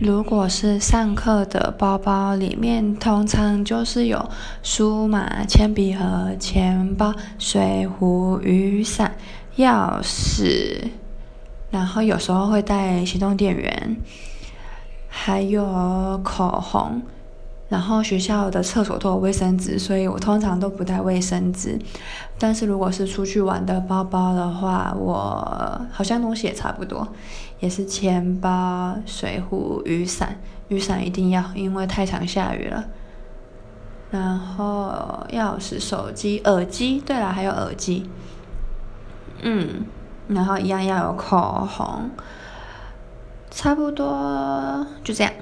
如果是上课的包包里面，通常就是有书嘛、铅笔盒、钱包、水壶、雨伞、钥匙，然后有时候会带行动电源，还有口红。然后学校的厕所都有卫生纸，所以我通常都不带卫生纸。但是如果是出去玩的包包的话，我好像东西也差不多，也是钱包、水壶、雨伞。雨伞一定要，因为太常下雨了。然后钥匙、手机、耳机，对了，还有耳机。嗯，然后一样要有口红，差不多就这样。